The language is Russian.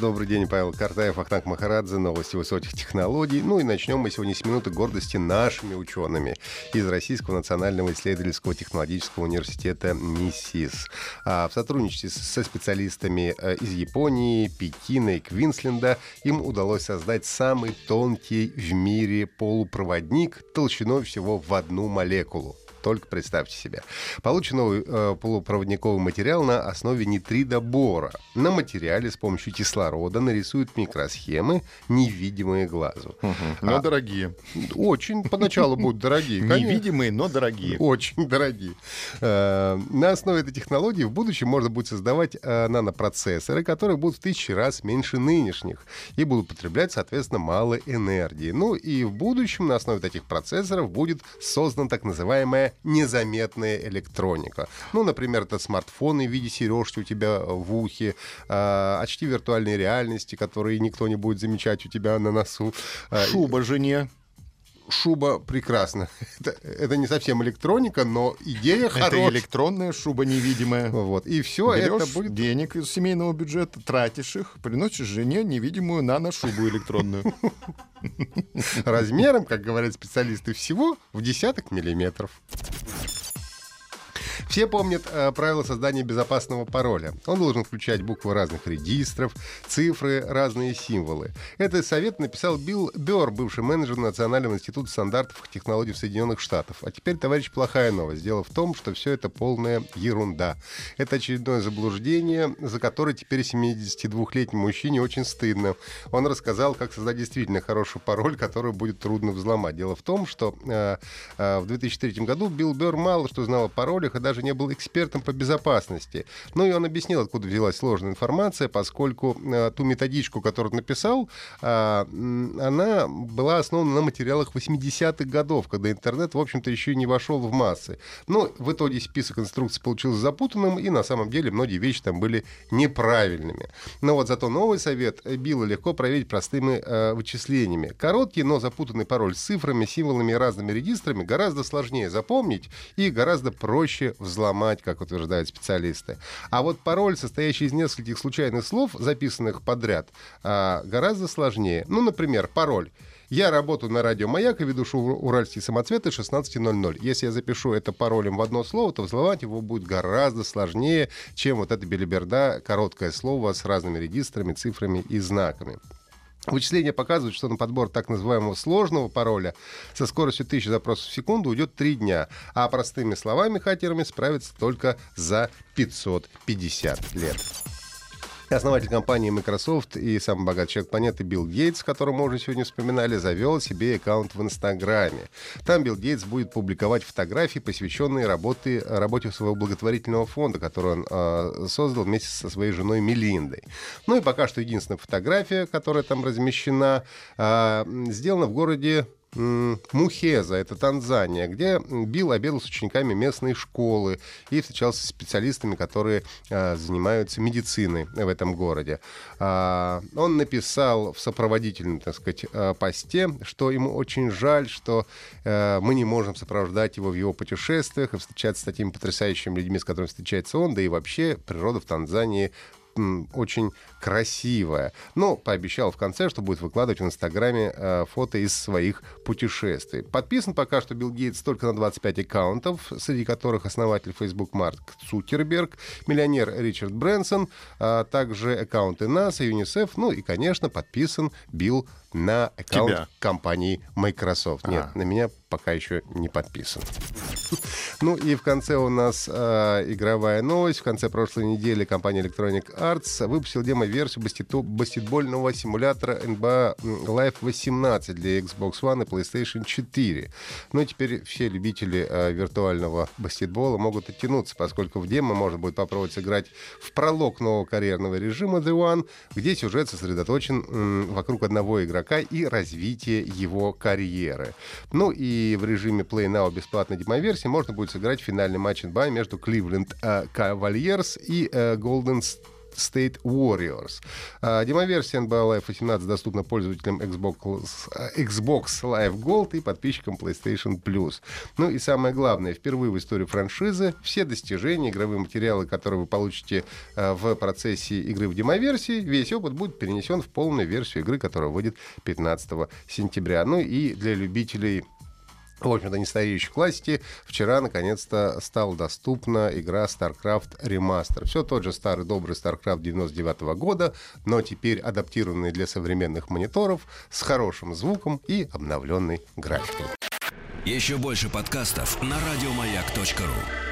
Добрый день, Павел Картаев, Ахтанг Махарадзе, новости высоких технологий. Ну и начнем мы сегодня с минуты гордости нашими учеными из Российского национального исследовательского технологического университета МИСИС. А в сотрудничестве со специалистами э, из Японии, Пекина и Квинсленда им удалось создать самый тонкий в мире полупроводник толщиной всего в одну молекулу. Только представьте себе. Получен новый э, полупроводниковый материал на основе нитридобора. На материале с помощью кислорода нарисуют микросхемы, невидимые глазу. Но А, дорогие. Очень поначалу будут дорогие. Невидимые, но дорогие. Очень дорогие. Э, На основе этой технологии в будущем можно будет создавать э, нанопроцессоры, которые будут в тысячи раз меньше нынешних и будут потреблять, соответственно, мало энергии. Ну и в будущем на основе таких процессоров будет создана так называемая незаметная электроника. Ну, например, это смартфоны в виде сережки у тебя в ухе, э, очки виртуальной реальности, которые никто не будет замечать у тебя на носу. Э, Шуба жене. шуба прекрасна. Это, это не совсем электроника, но идея Это хорошая. электронная шуба невидимая. Вот. И все это Берешь будет... денег из семейного бюджета, тратишь их, приносишь жене невидимую нано-шубу электронную. размером, как говорят специалисты, всего в десяток миллиметров. Все помнят э, правила создания безопасного пароля. Он должен включать буквы разных регистров, цифры, разные символы. Этот совет написал Билл Бёрр, бывший менеджер Национального института стандартов и технологий Соединенных Штатах. А теперь, товарищ, плохая новость. Дело в том, что все это полная ерунда. Это очередное заблуждение, за которое теперь 72-летнему мужчине очень стыдно. Он рассказал, как создать действительно хороший пароль, который будет трудно взломать. Дело в том, что э, э, в 2003 году Билл Бёрр мало что знал о паролях и даже не был экспертом по безопасности. Ну и он объяснил, откуда взялась сложная информация, поскольку э, ту методичку, которую он написал, э, она была основана на материалах 80-х годов, когда интернет, в общем-то, еще и не вошел в массы. Но в итоге список инструкций получился запутанным, и на самом деле многие вещи там были неправильными. Но вот зато новый совет Билла легко проверить простыми э, вычислениями. Короткий, но запутанный пароль с цифрами, символами и разными регистрами гораздо сложнее запомнить и гораздо проще взломать, как утверждают специалисты. А вот пароль, состоящий из нескольких случайных слов, записанных подряд, а, гораздо сложнее. Ну, например, пароль. Я работаю на радио «Маяк» и веду шоу «Уральские самоцветы» 16.00. Если я запишу это паролем в одно слово, то взломать его будет гораздо сложнее, чем вот эта белиберда, короткое слово с разными регистрами, цифрами и знаками. Вычисления показывают, что на подбор так называемого сложного пароля со скоростью 1000 запросов в секунду уйдет 3 дня, а простыми словами хакерами справятся только за 550 лет. Основатель компании Microsoft и самый богатый человек планеты Билл Гейтс, которого мы уже сегодня вспоминали, завел себе аккаунт в Инстаграме. Там Билл Гейтс будет публиковать фотографии, посвященные работе, работе своего благотворительного фонда, который он э, создал вместе со своей женой Мелиндой. Ну и пока что единственная фотография, которая там размещена, э, сделана в городе Мухеза, это Танзания, где Билл обедал с учениками местной школы и встречался с специалистами, которые а, занимаются медициной в этом городе. А, он написал в сопроводительном, так сказать, а, посте, что ему очень жаль, что а, мы не можем сопровождать его в его путешествиях и встречаться с такими потрясающими людьми, с которыми встречается он, да и вообще природа в Танзании очень красивая. Но пообещал в конце, что будет выкладывать в Инстаграме э, фото из своих путешествий. Подписан пока что Билл Гейтс только на 25 аккаунтов, среди которых основатель Facebook Марк Цукерберг, миллионер Ричард Брэнсон, а также аккаунты НАСА, ЮНИСЕФ, ну и, конечно, подписан Билл на аккаунт Тебя. компании Microsoft. Нет, А. на меня пока еще не подписан. Ну и в конце у нас э, игровая новость. В конце прошлой недели компания Electronic Arts выпустила демо-версию баскетбол- баскетбольного симулятора NBA Live 18 для Xbox One и PlayStation 4. Ну и теперь все любители э, виртуального баскетбола могут оттянуться, поскольку в демо можно будет попробовать сыграть в пролог нового карьерного режима The One, где сюжет сосредоточен м, вокруг одного игрока и развития его карьеры. Ну и в режиме Play Now бесплатной демоверсии можно будет сыграть финальный матч НБА между Кливленд э, Cavaliers и э, Golden State Warriors. А, Демоверсия NBA Live 18 доступна пользователям Xbox, э, Xbox Live Gold и подписчикам PlayStation Plus. Ну и самое главное, впервые в истории франшизы все достижения, игровые материалы, которые вы получите э, в процессе игры в демоверсии, весь опыт будет перенесен в полную версию игры, которая выйдет 15 сентября. Ну и для любителей в общем-то, нестареющей классики, вчера наконец-то стала доступна игра StarCraft Remaster. Все тот же старый добрый StarCraft 99 года, но теперь адаптированный для современных мониторов с хорошим звуком и обновленной графикой. Еще больше подкастов на радиомаяк.ру.